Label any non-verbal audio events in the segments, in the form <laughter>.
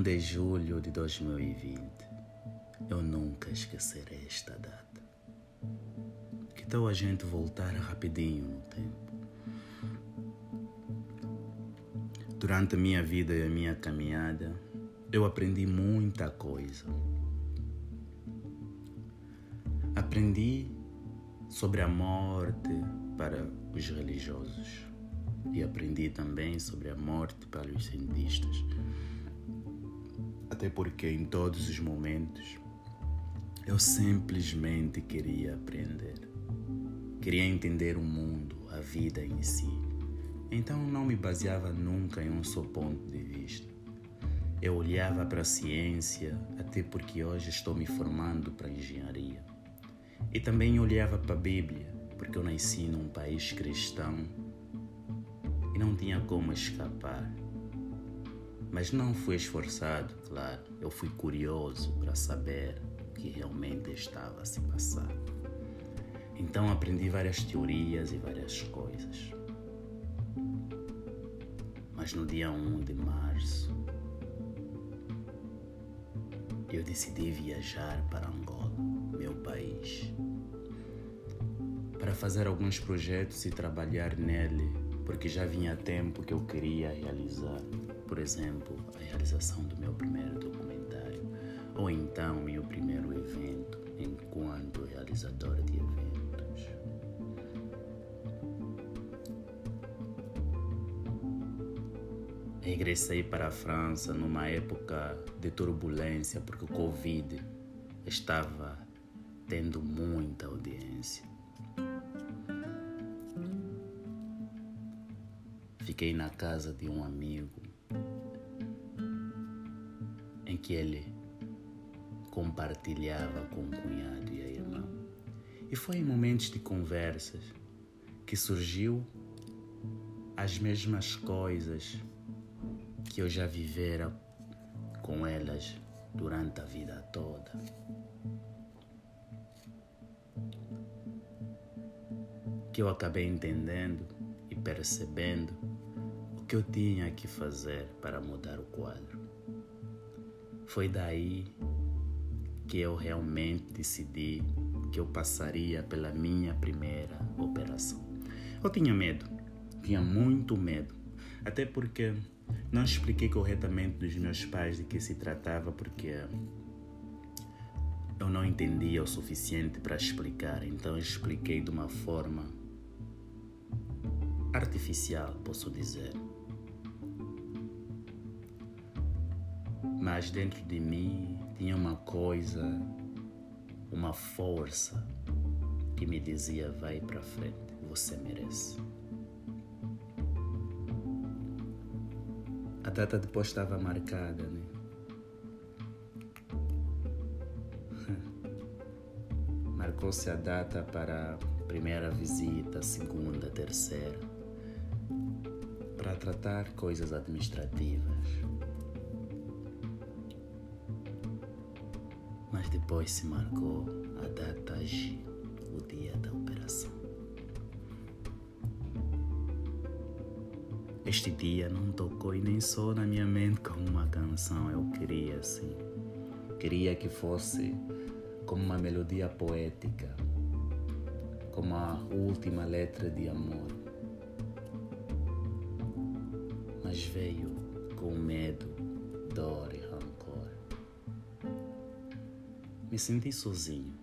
1 de julho de 2020. Eu nunca esquecerei esta data. Que tal a gente voltar rapidinho no tempo? Durante a minha vida e a minha caminhada, eu aprendi muita coisa. Aprendi sobre a morte para os religiosos e aprendi também sobre a morte para os cientistas. Até porque em todos os momentos eu simplesmente queria aprender. Queria entender o mundo, a vida em si. Então não me baseava nunca em um só ponto de vista. Eu olhava para a ciência, até porque hoje estou me formando para engenharia. E também olhava para a Bíblia, porque eu nasci num país cristão e não tinha como escapar. Mas não fui esforçado, claro. Eu fui curioso para saber o que realmente estava a se passar. Então aprendi várias teorias e várias coisas. Mas no dia 1 de março, eu decidi viajar para Angola, meu país, para fazer alguns projetos e trabalhar nele, porque já vinha tempo que eu queria realizar, por exemplo, a realização do meu primeiro documentário, ou então meu primeiro evento enquanto realizador de eventos. Regressei para a França numa época de turbulência, porque o Covid estava tendo muita audiência. Fiquei na casa de um amigo que ele compartilhava com o cunhado e a irmã. E foi em momentos de conversas que surgiu as mesmas coisas que eu já vivera com elas durante a vida toda. Que eu acabei entendendo e percebendo o que eu tinha que fazer para mudar o quadro. Foi daí que eu realmente decidi que eu passaria pela minha primeira operação. Eu tinha medo, tinha muito medo, até porque não expliquei corretamente dos meus pais de que se tratava porque eu não entendia o suficiente para explicar, então expliquei de uma forma artificial, posso dizer. Mas dentro de mim tinha uma coisa, uma força que me dizia: vai para frente, você merece. A data depois estava marcada, né? <laughs> Marcou-se a data para a primeira visita, segunda, terceira, para tratar coisas administrativas. Mas depois se marcou a data G, o dia da operação. Este dia não tocou e nem só na minha mente como uma canção. Eu queria assim. Queria que fosse como uma melodia poética, como a última letra de amor. Mas veio com medo, dor Me senti sozinho,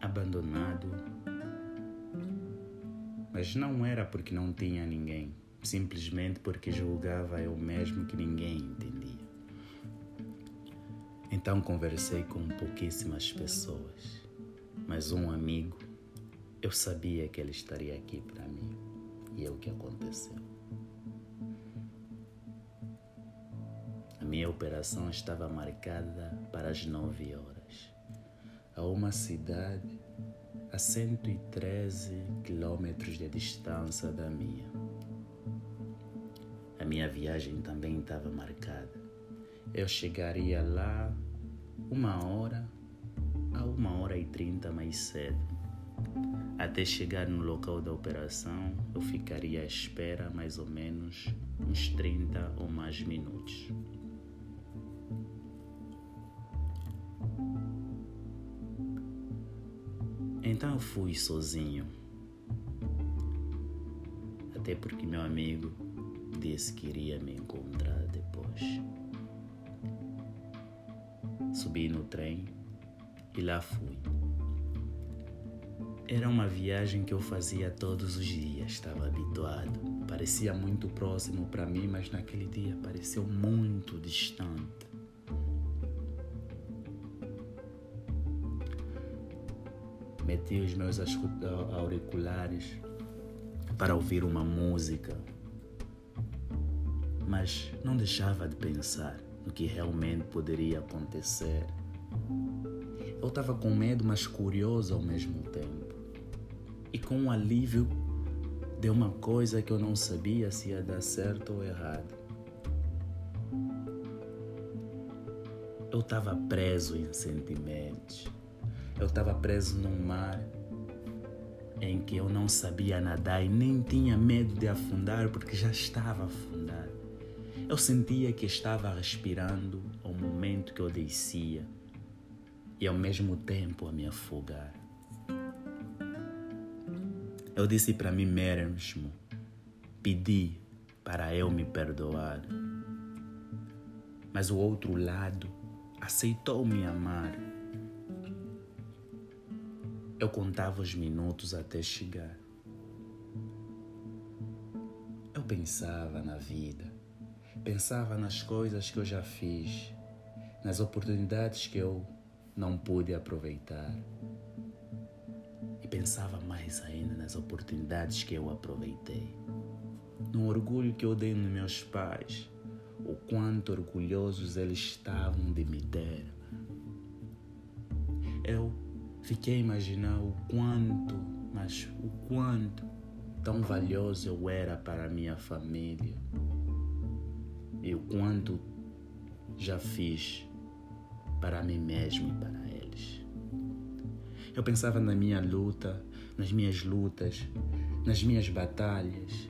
abandonado mas não era porque não tinha ninguém, simplesmente porque julgava eu mesmo que ninguém entendia. Então conversei com pouquíssimas pessoas, mas um amigo, eu sabia que ele estaria aqui para mim. E é o que aconteceu. Minha operação estava marcada para as nove horas, a uma cidade a 113 quilômetros de distância da minha. A minha viagem também estava marcada. Eu chegaria lá uma hora a uma hora e trinta mais cedo. Até chegar no local da operação, eu ficaria à espera mais ou menos uns 30 ou mais minutos. Então eu fui sozinho. Até porque meu amigo disse que iria me encontrar depois. Subi no trem e lá fui. Era uma viagem que eu fazia todos os dias, estava habituado. Parecia muito próximo para mim, mas naquele dia pareceu muito distante. Meti os meus auriculares para ouvir uma música, mas não deixava de pensar no que realmente poderia acontecer. Eu estava com medo, mas curioso ao mesmo tempo e com um alívio de uma coisa que eu não sabia se ia dar certo ou errado. Eu estava preso em sentimentos. Eu estava preso num mar em que eu não sabia nadar e nem tinha medo de afundar porque já estava afundado. Eu sentia que estava respirando ao momento que eu descia e ao mesmo tempo a me afogar. Eu disse para mim mesmo, pedi para eu me perdoar. Mas o outro lado aceitou me amar. Eu contava os minutos até chegar. Eu pensava na vida, pensava nas coisas que eu já fiz, nas oportunidades que eu não pude aproveitar pensava mais ainda nas oportunidades que eu aproveitei, no orgulho que eu dei nos meus pais, o quanto orgulhosos eles estavam de me ter. Eu fiquei a imaginar o quanto, mas o quanto tão valioso eu era para a minha família e o quanto já fiz para mim mesmo e para eu pensava na minha luta, nas minhas lutas, nas minhas batalhas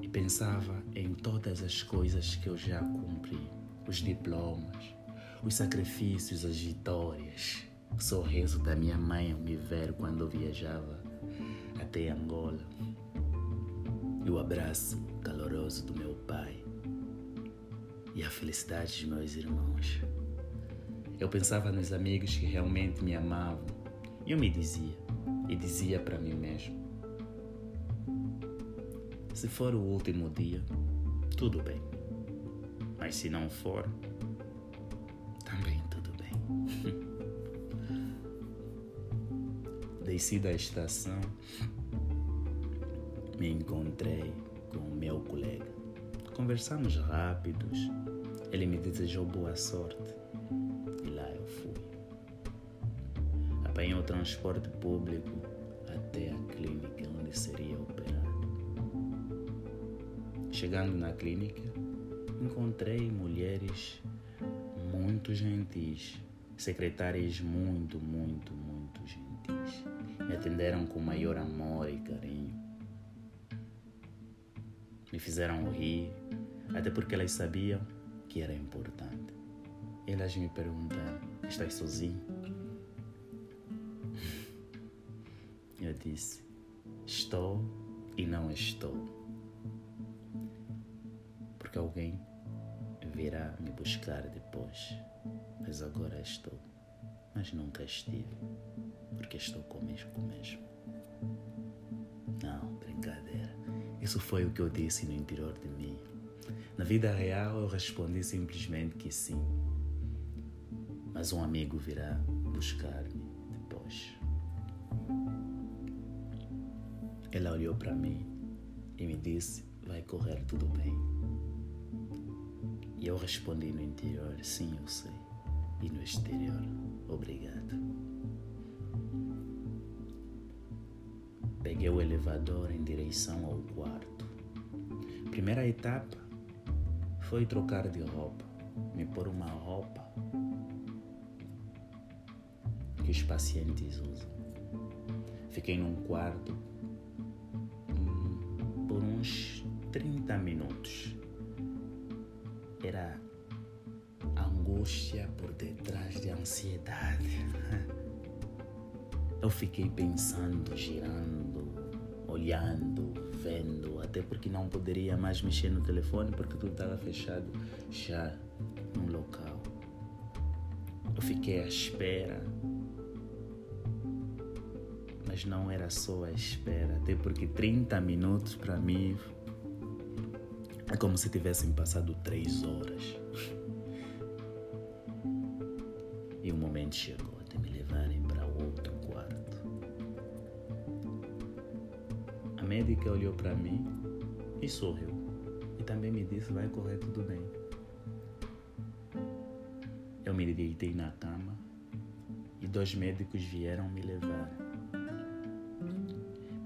e pensava em todas as coisas que eu já cumpri: os diplomas, os sacrifícios, as vitórias, o sorriso da minha mãe ao me ver quando viajava até Angola e o abraço caloroso do meu pai e a felicidade dos meus irmãos. Eu pensava nos amigos que realmente me amavam eu me dizia, e dizia para mim mesmo: se for o último dia, tudo bem. Mas se não for, Desci da estação, me encontrei com o meu colega. Conversamos rápidos. Ele me desejou boa sorte apanhei o transporte público até a clínica onde seria operado. Chegando na clínica, encontrei mulheres muito gentis, secretárias muito, muito. Me atenderam com maior amor e carinho. Me fizeram rir, até porque elas sabiam que era importante. Elas me perguntaram: Estás sozinho? <laughs> Eu disse: Estou e não estou. Porque alguém virá me buscar depois. Mas agora estou. Mas nunca estive. Porque estou comigo mesmo. Não, brincadeira. Isso foi o que eu disse no interior de mim. Na vida real eu respondi simplesmente que sim. Mas um amigo virá buscar-me depois. Ela olhou para mim e me disse: Vai correr tudo bem. E eu respondi no interior: Sim, eu sei. E no exterior: Obrigado. Peguei o elevador em direção ao quarto. Primeira etapa foi trocar de roupa, me pôr uma roupa que os pacientes usam. Fiquei num quarto por uns 30 minutos. Era angústia por detrás de ansiedade. <laughs> Eu fiquei pensando, girando, olhando, vendo, até porque não poderia mais mexer no telefone porque tudo estava fechado já no local. Eu fiquei à espera, mas não era só a espera, até porque 30 minutos para mim é como se tivessem passado 3 horas. <laughs> E o momento chegou médica olhou para mim e sorriu. E também me disse: vai correr tudo bem. Eu me deitei na cama e dois médicos vieram me levar.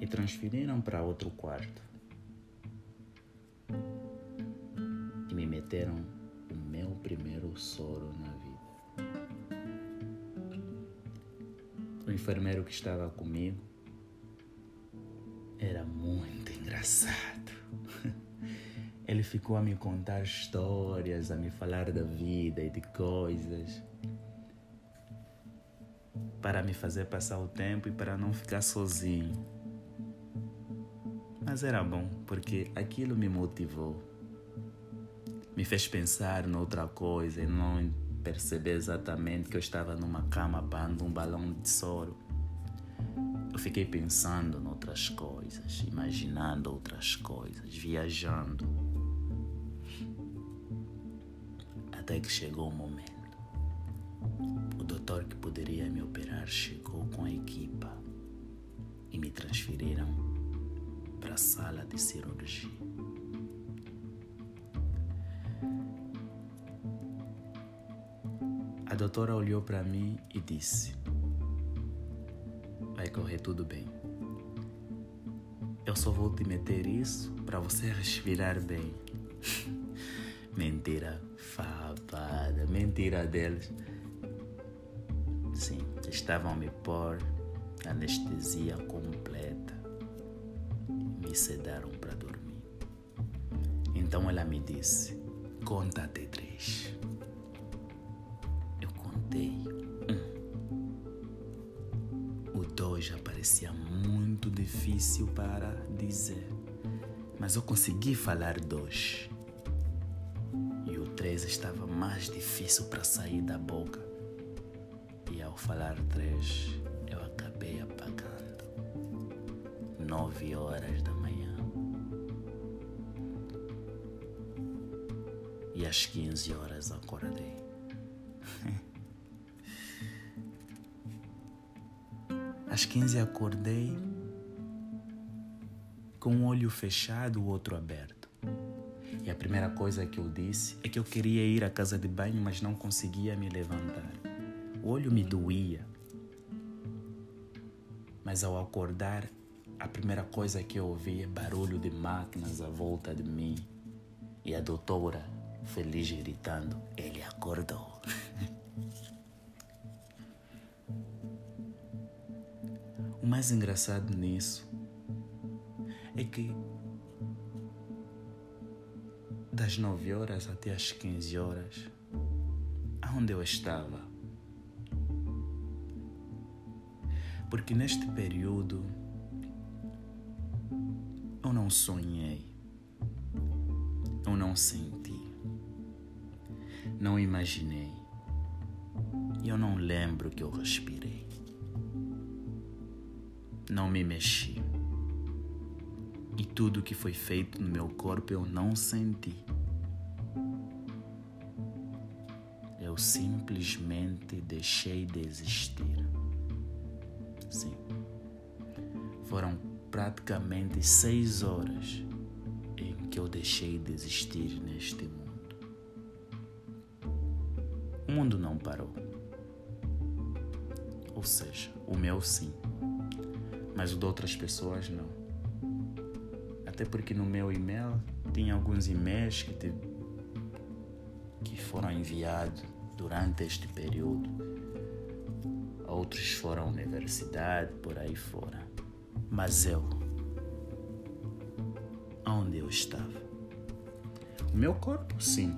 Me transferiram para outro quarto e me meteram o meu primeiro soro na vida. O enfermeiro que estava comigo era muito engraçado. Ele ficou a me contar histórias, a me falar da vida e de coisas. Para me fazer passar o tempo e para não ficar sozinho. Mas era bom, porque aquilo me motivou. Me fez pensar noutra coisa e não perceber exatamente que eu estava numa cama bando um balão de soro. Eu fiquei pensando noutras coisas, imaginando outras coisas, viajando. Até que chegou o momento. O doutor que poderia me operar chegou com a equipa e me transferiram para a sala de cirurgia. A doutora olhou para mim e disse: correr tudo bem. Eu só vou te meter isso para você <laughs> respirar bem. <laughs> mentira fabada, mentira deles. Sim, estavam a me pôr anestesia completa. Me sedaram para dormir. Então ela me disse: Conta até três. Eu contei. Parecia muito difícil para dizer, mas eu consegui falar dois. E o três estava mais difícil para sair da boca. E ao falar três, eu acabei apagando. Nove horas da manhã. E às quinze horas acordei. Às quinze acordei com um olho fechado, o outro aberto. E a primeira coisa que eu disse é que eu queria ir à casa de banho, mas não conseguia me levantar. O olho me doía. Mas ao acordar, a primeira coisa que eu ouvi é barulho de máquinas à volta de mim. E a doutora, feliz, gritando: Ele acordou. <laughs> o mais engraçado nisso é que das 9 horas até as 15 horas, aonde eu estava? Porque neste período eu não sonhei, eu não senti, não imaginei, eu não lembro que eu respirei, não me mexi. E tudo que foi feito no meu corpo eu não senti. Eu simplesmente deixei de existir. Sim. Foram praticamente seis horas em que eu deixei de existir neste mundo. O mundo não parou. Ou seja, o meu sim, mas o de outras pessoas não. Até porque no meu e-mail tinha alguns e-mails que, te, que foram enviados durante este período. Outros foram à universidade, por aí fora. Mas eu, onde eu estava? O meu corpo, sim,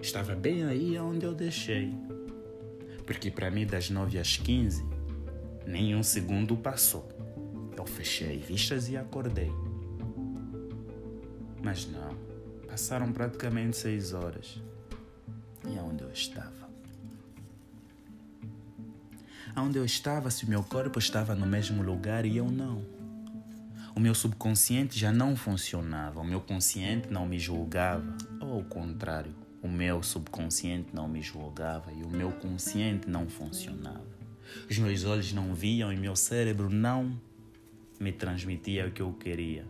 estava bem aí onde eu deixei. Porque para mim, das 9 às 15, Nem um segundo passou. Eu fechei vistas e acordei. Mas não, passaram praticamente seis horas. E aonde eu estava? Aonde eu estava, se o meu corpo estava no mesmo lugar e eu não. O meu subconsciente já não funcionava, o meu consciente não me julgava, ou ao contrário, o meu subconsciente não me julgava e o meu consciente não funcionava. Os meus olhos não viam e meu cérebro não me transmitia o que eu queria.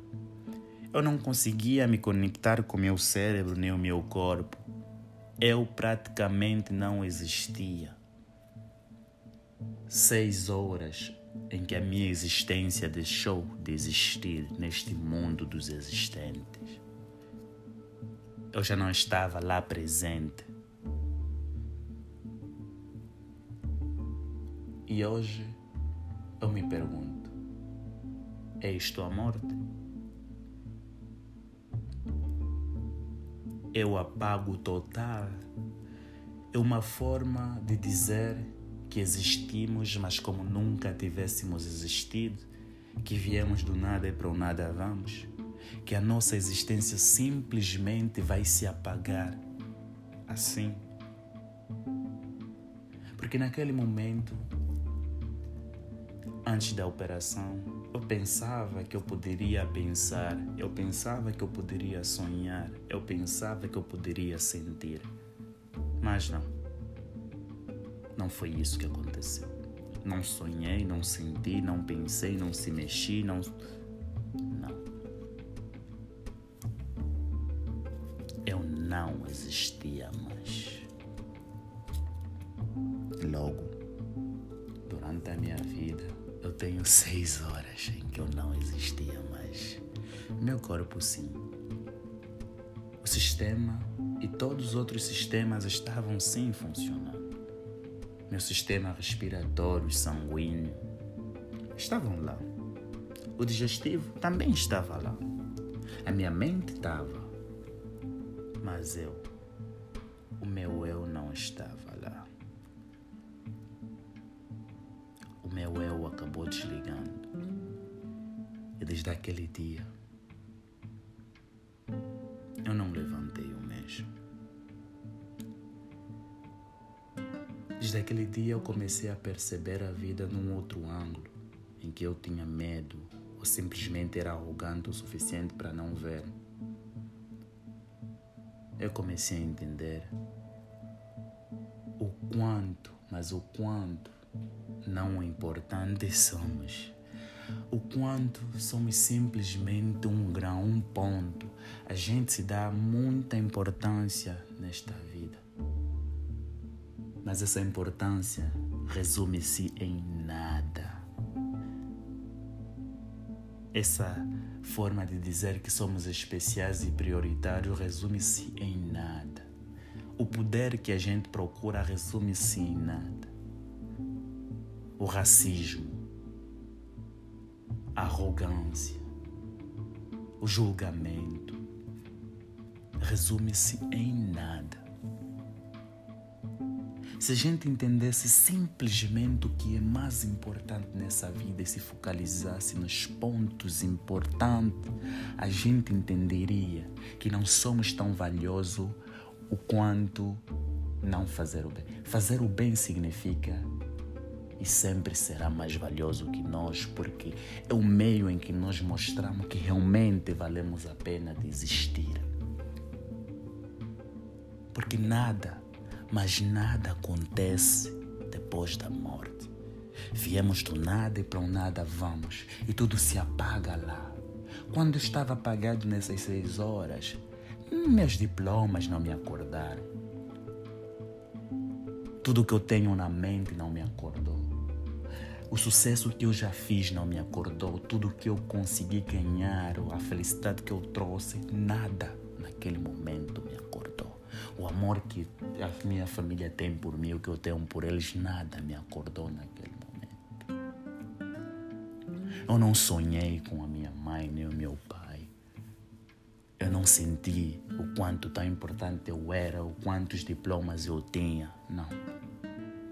Eu não conseguia me conectar com o meu cérebro nem o meu corpo. Eu praticamente não existia. Seis horas em que a minha existência deixou de existir neste mundo dos existentes. Eu já não estava lá presente. E hoje eu me pergunto: é isto a morte? É o apago total? É uma forma de dizer que existimos, mas como nunca tivéssemos existido, que viemos do nada e para o nada vamos, que a nossa existência simplesmente vai se apagar assim. Porque naquele momento, antes da operação, eu pensava que eu poderia pensar, eu pensava que eu poderia sonhar, eu pensava que eu poderia sentir. Mas não. Não foi isso que aconteceu. Não sonhei, não senti, não pensei, não se mexi, não. Não. Eu não existia mais. Logo, durante a minha vida, eu tenho seis horas em que eu não existia mais. Meu corpo, sim. O sistema e todos os outros sistemas estavam sim funcionando meu sistema respiratório sanguíneo estavam lá. O digestivo também estava lá. A minha mente estava. Mas eu, o meu eu não estava Desde aquele dia, eu não levantei o mesmo. Desde aquele dia eu comecei a perceber a vida num outro ângulo, em que eu tinha medo ou simplesmente era arrogante o suficiente para não ver. Eu comecei a entender o quanto, mas o quanto não importantes somos. O quanto somos simplesmente um grão, um ponto. A gente se dá muita importância nesta vida. Mas essa importância resume-se em nada. Essa forma de dizer que somos especiais e prioritários resume-se em nada. O poder que a gente procura resume-se em nada. O racismo, arrogância, o julgamento resume-se em nada. Se a gente entendesse simplesmente o que é mais importante nessa vida e se focalizasse nos pontos importantes, a gente entenderia que não somos tão valiosos o quanto não fazer o bem. Fazer o bem significa e sempre será mais valioso que nós, porque é o meio em que nós mostramos que realmente valemos a pena de existir. Porque nada mas nada acontece depois da morte. Viemos do nada e para o nada vamos, e tudo se apaga lá. Quando estava apagado nessas seis horas, meus diplomas não me acordaram. Tudo que eu tenho na mente não me acordou. O sucesso que eu já fiz não me acordou. Tudo que eu consegui ganhar, a felicidade que eu trouxe, nada naquele momento me acordou. O amor que a minha família tem por mim, o que eu tenho por eles, nada me acordou naquele momento. Eu não sonhei com a minha mãe nem o meu pai. Eu não senti o quanto tão importante eu era, o quantos diplomas eu tinha. Não.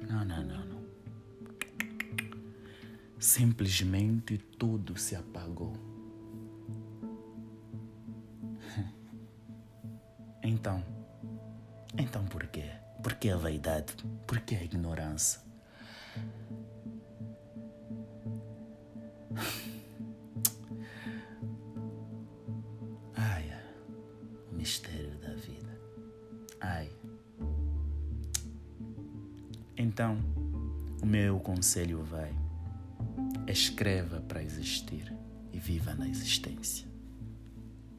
Não, não, não, não. Simplesmente tudo se apagou. <laughs> Então, então por quê? Por que a vaidade? Por que a ignorância? <laughs> Ai, o mistério da vida. Ai. Então, o meu conselho vai: escreva para existir e viva na existência.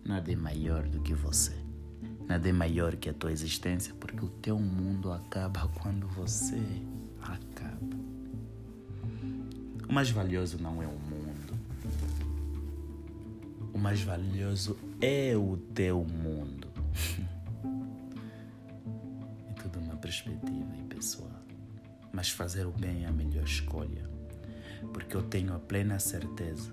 Nada é maior do que você. Nada é maior que a tua existência, porque o teu mundo acaba quando você acaba. O mais valioso não é o mundo. O mais valioso é o teu mundo. <laughs> é tudo uma perspectiva pessoal. Mas fazer o bem é a melhor escolha, porque eu tenho a plena certeza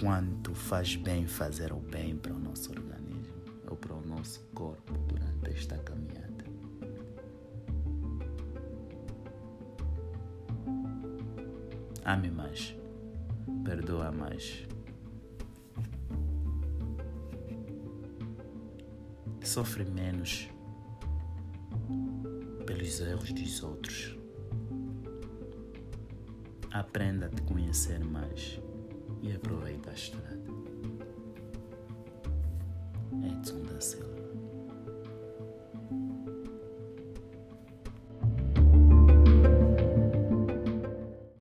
quanto faz bem fazer o bem para o nosso organismo ou para o nosso corpo durante esta caminhada. Ame mais, perdoa mais. Sofre menos pelos erros dos outros. Aprenda a te conhecer mais e aproveita a estrada.